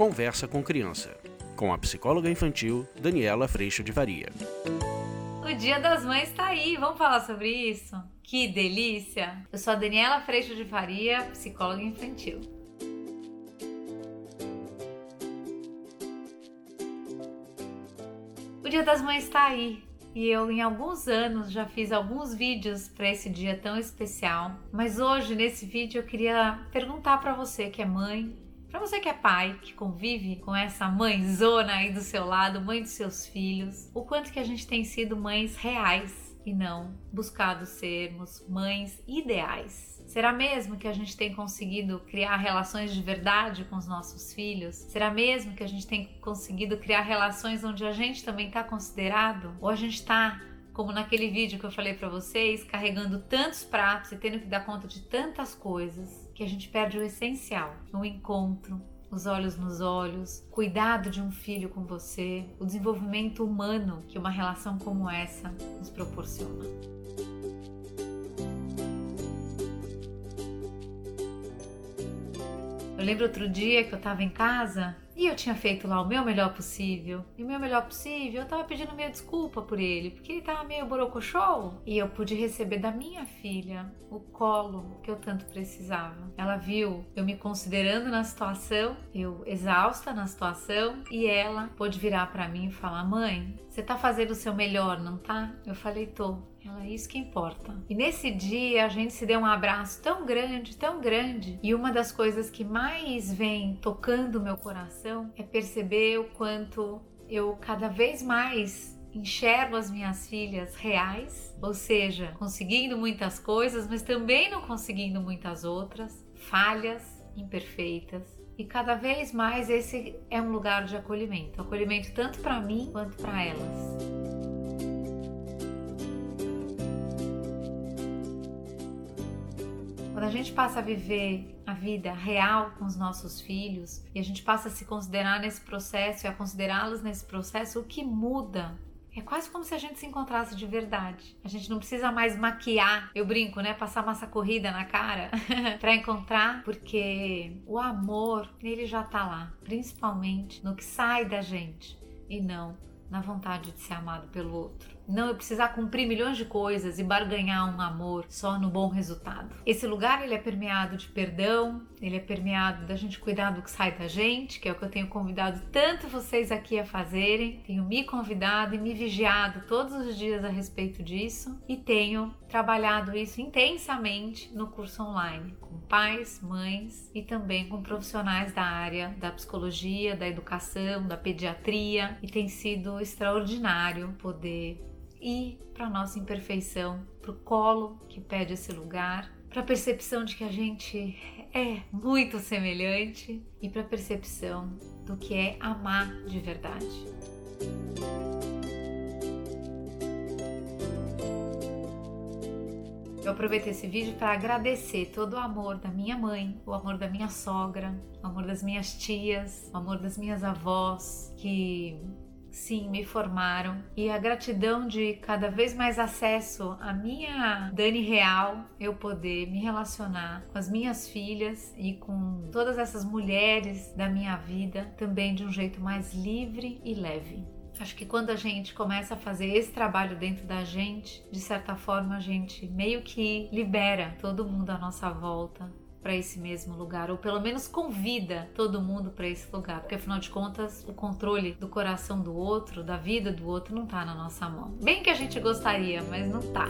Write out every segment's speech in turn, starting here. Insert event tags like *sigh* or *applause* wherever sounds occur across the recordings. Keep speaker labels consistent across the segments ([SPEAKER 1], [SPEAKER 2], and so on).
[SPEAKER 1] Conversa com Criança, com a psicóloga infantil Daniela Freixo de Varia.
[SPEAKER 2] O Dia das Mães está aí, vamos falar sobre isso? Que delícia! Eu sou a Daniela Freixo de Faria, psicóloga infantil. O Dia das Mães está aí, e eu em alguns anos já fiz alguns vídeos para esse dia tão especial, mas hoje nesse vídeo eu queria perguntar para você que é mãe, para você que é pai, que convive com essa mãezona aí do seu lado, mãe dos seus filhos, o quanto que a gente tem sido mães reais e não buscado sermos mães ideais. Será mesmo que a gente tem conseguido criar relações de verdade com os nossos filhos? Será mesmo que a gente tem conseguido criar relações onde a gente também está considerado? Ou a gente está como naquele vídeo que eu falei para vocês, carregando tantos pratos e tendo que dar conta de tantas coisas que a gente perde o essencial, o encontro, os olhos nos olhos, cuidado de um filho com você, o desenvolvimento humano que uma relação como essa nos proporciona. Eu lembro outro dia que eu estava em casa e eu tinha feito lá o meu melhor possível. E o meu melhor possível, eu tava pedindo meio desculpa por ele, porque ele tava meio borocochô. E eu pude receber da minha filha o colo que eu tanto precisava. Ela viu eu me considerando na situação, eu exausta na situação, e ela pôde virar para mim e falar: Mãe, você tá fazendo o seu melhor, não tá? Eu falei: Tô. Ela, é isso que importa. E nesse dia a gente se deu um abraço tão grande, tão grande. E uma das coisas que mais vem tocando o meu coração é perceber o quanto eu cada vez mais enxergo as minhas filhas reais, ou seja, conseguindo muitas coisas, mas também não conseguindo muitas outras, falhas, imperfeitas. E cada vez mais esse é um lugar de acolhimento, acolhimento tanto para mim quanto para elas. A gente passa a viver a vida real com os nossos filhos e a gente passa a se considerar nesse processo e a considerá-los nesse processo, o que muda é quase como se a gente se encontrasse de verdade. A gente não precisa mais maquiar, eu brinco, né? Passar massa corrida na cara *laughs* para encontrar, porque o amor, ele já tá lá, principalmente no que sai da gente e não na vontade de ser amado pelo outro não eu precisar cumprir milhões de coisas e barganhar um amor só no bom resultado. Esse lugar ele é permeado de perdão, ele é permeado da gente cuidar do que sai da gente, que é o que eu tenho convidado tanto vocês aqui a fazerem. Tenho me convidado e me vigiado todos os dias a respeito disso e tenho trabalhado isso intensamente no curso online com pais, mães e também com profissionais da área da psicologia, da educação, da pediatria e tem sido extraordinário poder ir para nossa imperfeição, para o colo que pede esse lugar, para a percepção de que a gente é muito semelhante e para a percepção do que é amar de verdade. Eu aproveito esse vídeo para agradecer todo o amor da minha mãe, o amor da minha sogra, o amor das minhas tias, o amor das minhas avós, que sim, me formaram e a gratidão de cada vez mais acesso à minha Dani real, eu poder me relacionar com as minhas filhas e com todas essas mulheres da minha vida também de um jeito mais livre e leve. Acho que quando a gente começa a fazer esse trabalho dentro da gente, de certa forma a gente meio que libera todo mundo à nossa volta para esse mesmo lugar, ou pelo menos convida todo mundo para esse lugar, porque afinal de contas o controle do coração do outro, da vida do outro, não está na nossa mão. Bem que a gente gostaria, mas não está.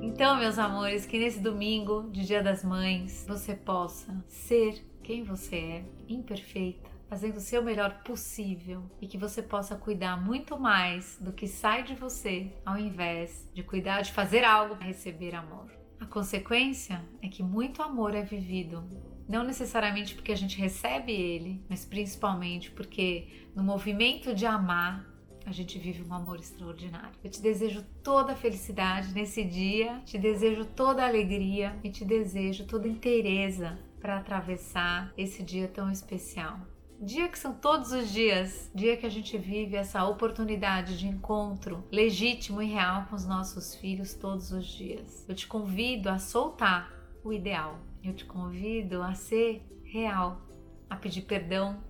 [SPEAKER 2] Então, meus amores, que nesse domingo de Dia das Mães você possa ser quem você é, imperfeita fazendo o seu melhor possível e que você possa cuidar muito mais do que sai de você, ao invés de cuidar de fazer algo para receber amor. A consequência é que muito amor é vivido, não necessariamente porque a gente recebe ele, mas principalmente porque no movimento de amar a gente vive um amor extraordinário. Eu te desejo toda a felicidade nesse dia, te desejo toda a alegria e te desejo toda a inteireza para atravessar esse dia tão especial. Dia que são todos os dias, dia que a gente vive essa oportunidade de encontro legítimo e real com os nossos filhos todos os dias. Eu te convido a soltar o ideal. Eu te convido a ser real, a pedir perdão,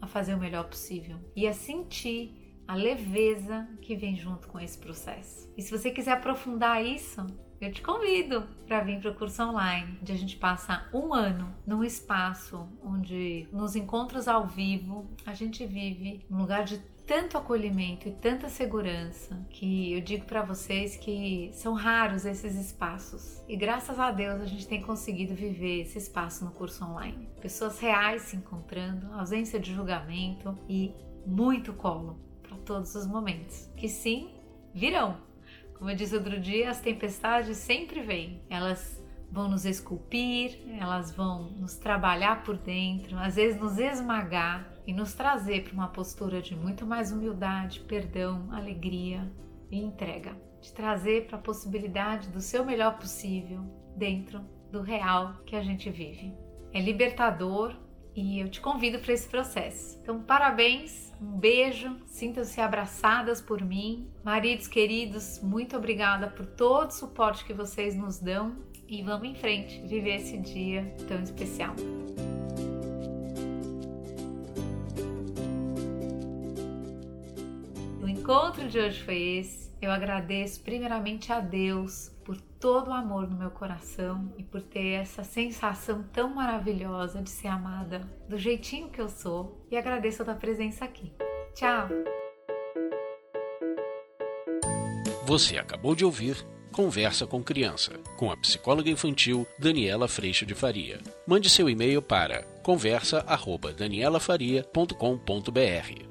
[SPEAKER 2] a fazer o melhor possível e a sentir a leveza que vem junto com esse processo. E se você quiser aprofundar isso, eu te convido para vir para o curso online, onde a gente passa um ano num espaço onde, nos encontros ao vivo, a gente vive um lugar de tanto acolhimento e tanta segurança que eu digo para vocês que são raros esses espaços. E graças a Deus a gente tem conseguido viver esse espaço no curso online. Pessoas reais se encontrando, ausência de julgamento e muito colo para todos os momentos. Que sim, virão. Como eu disse outro dia, as tempestades sempre vêm. Elas vão nos esculpir, elas vão nos trabalhar por dentro, às vezes nos esmagar e nos trazer para uma postura de muito mais humildade, perdão, alegria e entrega. De trazer para a possibilidade do seu melhor possível dentro do real que a gente vive. É libertador e eu te convido para esse processo. Então, parabéns, um beijo, sintam-se abraçadas por mim. Maridos queridos, muito obrigada por todo o suporte que vocês nos dão e vamos em frente viver esse dia tão especial. O encontro de hoje foi esse. Eu agradeço primeiramente a Deus por todo o amor no meu coração e por ter essa sensação tão maravilhosa de ser amada do jeitinho que eu sou e agradeço a tua presença aqui. Tchau!
[SPEAKER 1] Você acabou de ouvir Conversa com Criança, com a psicóloga infantil Daniela Freixo de Faria. Mande seu e-mail para conversa@danielafaria.com.br.